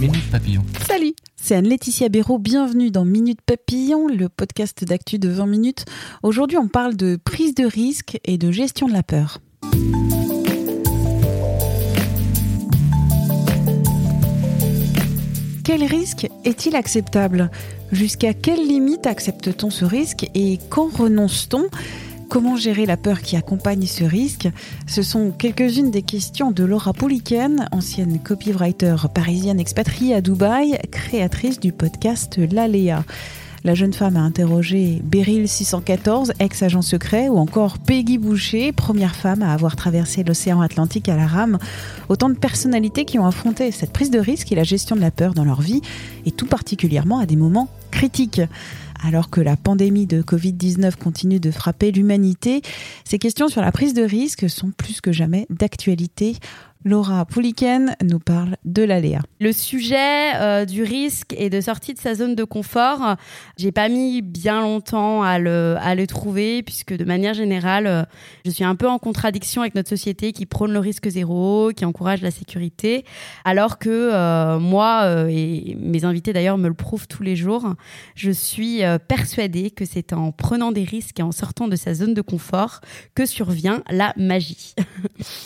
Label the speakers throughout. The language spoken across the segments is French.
Speaker 1: Minute Papillon.
Speaker 2: Salut, c'est Anne-Laetitia Béraud. Bienvenue dans Minute Papillon, le podcast d'actu de 20 minutes. Aujourd'hui, on parle de prise de risque et de gestion de la peur. Quel risque est-il acceptable? Jusqu'à quelle limite accepte-t-on ce risque et quand renonce-t-on? Comment gérer la peur qui accompagne ce risque Ce sont quelques-unes des questions de Laura Pouliken, ancienne copywriter parisienne expatriée à Dubaï, créatrice du podcast L'Aléa. La jeune femme a interrogé Beryl 614, ex-agent secret, ou encore Peggy Boucher, première femme à avoir traversé l'océan Atlantique à la rame. Autant de personnalités qui ont affronté cette prise de risque et la gestion de la peur dans leur vie, et tout particulièrement à des moments critiques. Alors que la pandémie de Covid-19 continue de frapper l'humanité, ces questions sur la prise de risque sont plus que jamais d'actualité. Laura Pouliken nous parle de l'aléa.
Speaker 3: Le sujet euh, du risque et de sortie de sa zone de confort, j'ai pas mis bien longtemps à le, à le trouver, puisque de manière générale, euh, je suis un peu en contradiction avec notre société qui prône le risque zéro, qui encourage la sécurité, alors que euh, moi, et mes invités d'ailleurs me le prouvent tous les jours, je suis persuadée que c'est en prenant des risques et en sortant de sa zone de confort que survient la magie.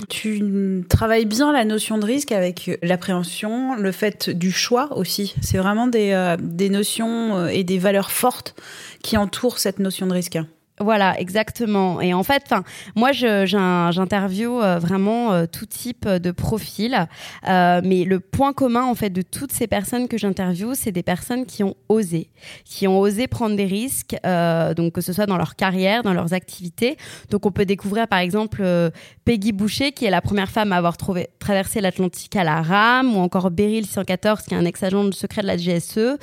Speaker 2: tu travailles bien la notion de risque avec l'appréhension, le fait du choix aussi. C'est vraiment des, euh, des notions euh, et des valeurs fortes qui entourent cette notion de risque.
Speaker 3: Voilà, exactement. Et en fait, moi, j'interviewe euh, vraiment euh, tout type de profil, euh, mais le point commun en fait de toutes ces personnes que j'interviewe, c'est des personnes qui ont osé, qui ont osé prendre des risques, donc que ce soit dans leur carrière, dans leurs activités. Donc, on peut découvrir par exemple Peggy Boucher, qui est la première femme à avoir traversé l'Atlantique à la rame, ou encore Beryl 614, qui est un ex-agent de secret de la GSE,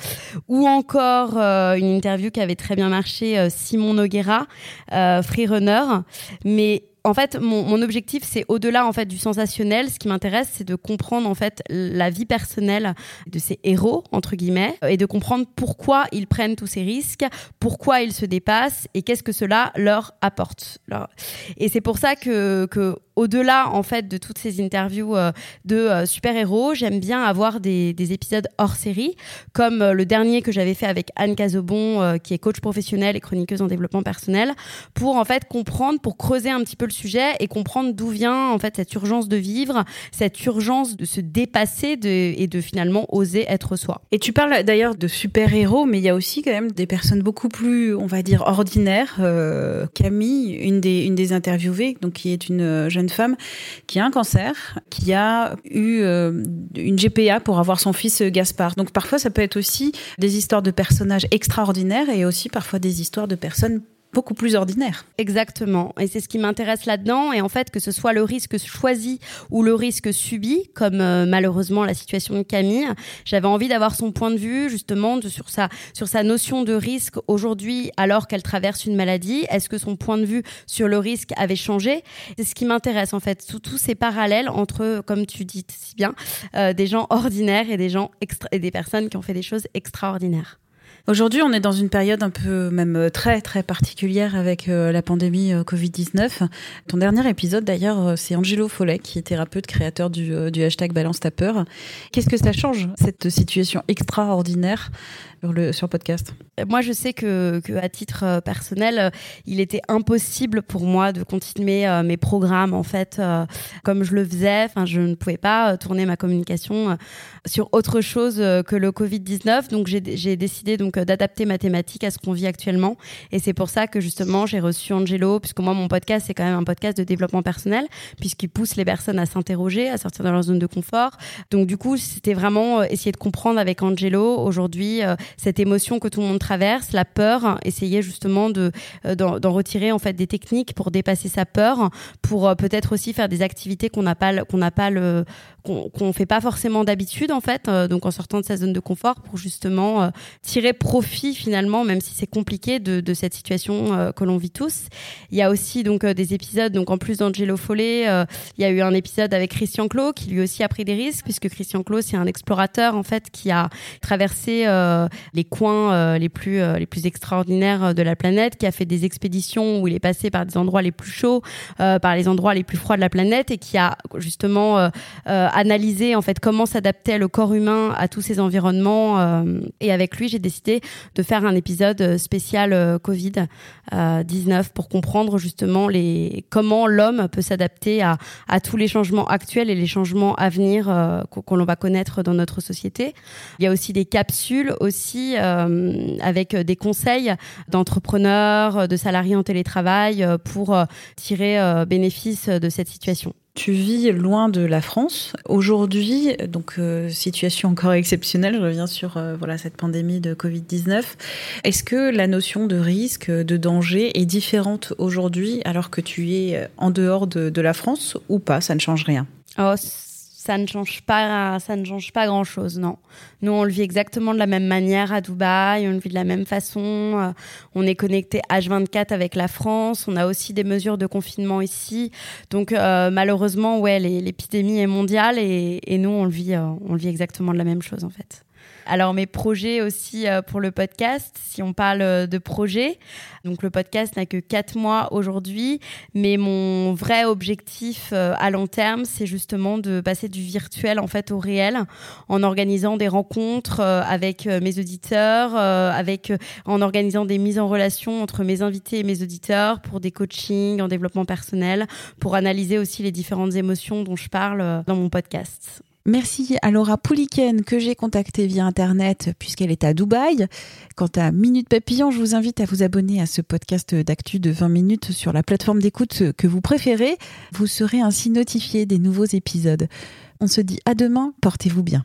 Speaker 3: ou encore une interview qui avait très bien marché, Simon Noguera euh, freerunner. Mais en fait, mon, objectif, c'est au-delà en fait du sensationnel. Ce qui m'intéresse, c'est de comprendre en fait la vie personnelle de ces héros entre guillemets et de comprendre pourquoi ils prennent tous ces risques, pourquoi ils se dépassent et qu'est-ce que cela leur apporte. Et c'est pour ça que au-delà en fait de toutes ces interviews euh, de euh, super-héros, j'aime bien avoir des, épisodes hors série, comme euh, le dernier que j'avais fait avec Anne Cazobon, qui est coach professionnelle et chroniqueuse en développement personnel, pour en fait comprendre, pour creuser un petit peu le sujet et comprendre d'où vient en fait cette urgence de vivre, cette urgence de se dépasser et de finalement oser être soi.
Speaker 2: Et tu parles d'ailleurs de super-héros, mais il y a aussi quand même des personnes beaucoup plus, on va dire, ordinaires. Camille, une des, une des interviewées, donc qui est une jeune femme qui a un cancer, qui a eu euh, une GPA pour avoir son fils euh, Gaspard. Donc parfois, ça peut être aussi des histoires de personnages extraordinaires et aussi parfois des histoires de personnes beaucoup plus ordinaire.
Speaker 3: Exactement. Et c'est ce qui m'intéresse là-dedans. Et en fait, que ce soit le risque choisi ou le risque subi, comme euh, malheureusement la situation de Camille, j'avais envie d'avoir son point de vue justement de, sur, sa, sur sa notion de risque aujourd'hui alors qu'elle traverse une maladie. Est-ce que son point de vue sur le risque avait changé? C'est ce qui m'intéresse en fait, tous ces parallèles entre, comme tu dis si bien, euh, des gens ordinaires et des gens extra et des personnes qui ont fait des choses extraordinaires.
Speaker 2: Aujourd'hui, on est dans une période un peu même euh, très très particulière avec euh, la pandémie euh, Covid-19. Ton dernier épisode d'ailleurs, c'est Angelo Follet qui est thérapeute créateur du, du hashtag Balance ta peur. Qu'est-ce que ça change cette situation extraordinaire sur le sur podcast?
Speaker 3: Moi, je sais que, à titre euh, personnel, euh, il était impossible pour moi de continuer euh, mes programmes en fait comme je le faisais. Enfin, je ne pouvais pas tourner ma communication sur autre chose que le Covid 19. Donc, j'ai décidé donc d'adapter ma thématique à ce qu'on vit actuellement. Et c'est pour ça que justement, j'ai reçu Angelo, puisque moi, mon podcast c'est quand même un podcast de développement personnel, puisqu'il pousse les personnes à s'interroger, à sortir de leur zone de confort. Donc, du coup, c'était vraiment essayer de comprendre avec Angelo aujourd'hui cette émotion que tout le monde la peur, essayer justement de d'en retirer en fait des techniques pour dépasser sa peur, pour peut-être aussi faire des activités qu'on n'a pas qu'on n'a pas le qu'on fait pas forcément d'habitude en fait, donc en sortant de sa zone de confort pour justement tirer profit finalement, même si c'est compliqué de, cette situation que l'on vit tous. Il y a aussi donc des épisodes, donc en plus d'Angelo Follet, il y a eu un épisode avec Christian Clot qui lui aussi a pris des risques puisque Christian Clot c'est un explorateur en fait qui a traversé euh, les coins euh, les plus euh, les plus extraordinaires de la planète, qui a fait des expéditions où il est passé par des endroits les plus chauds, par les endroits les plus froids de la planète et qui a justement analysé en fait comment s'adaptait le corps humain à tous ces environnements. et avec lui, j'ai décidé de faire un épisode spécial Covid 19 pour comprendre justement les comment l'homme peut s'adapter à, à tous les changements actuels et les changements à venir qu'on l'on va connaître dans notre société. Il y a aussi des capsules aussi euh, avec des conseils d'entrepreneurs, de salariés en télétravail euh, pour euh, tirer bénéfice de cette situation.
Speaker 2: Tu vis loin de la France. Aujourd'hui, donc situation encore exceptionnelle, je reviens sur voilà cette pandémie de Covid-19. Est-ce que la notion de risque, de danger est différente aujourd'hui alors que tu es en dehors de, de la France ou pas? Ça ne change rien
Speaker 3: oh, ça ne change pas, ça ne change pas grand chose, non. Nous, on le vit exactement de la même manière à Dubaï, on le vit de la même façon. Euh, on est connecté H24 avec la France. On a aussi des mesures de confinement ici. Donc, euh, malheureusement, ouais, l'épidémie est mondiale et, et, nous, on le vit, euh, on le vit exactement de la même chose, en fait. Alors mes projets aussi euh, pour le podcast, si on parle euh, de projets, donc le podcast n'a que quatre mois aujourd'hui, mais mon vrai objectif euh, à long terme, c'est justement de passer du virtuel en fait au réel, en organisant des rencontres avec mes auditeurs, avec en organisant des mises en relation entre mes invités et mes auditeurs pour des coachings en développement personnel, pour analyser aussi les différentes émotions dont je parle dans mon podcast.
Speaker 2: Merci à Laura Pouliken que j'ai contactée via Internet puisqu'elle est à Dubaï. Quant à Minute Papillon, je vous invite à vous abonner à ce podcast d'actu de 20 minutes sur la plateforme d'écoute que vous préférez. Vous serez ainsi notifié des nouveaux épisodes. On se dit à demain, portez-vous bien.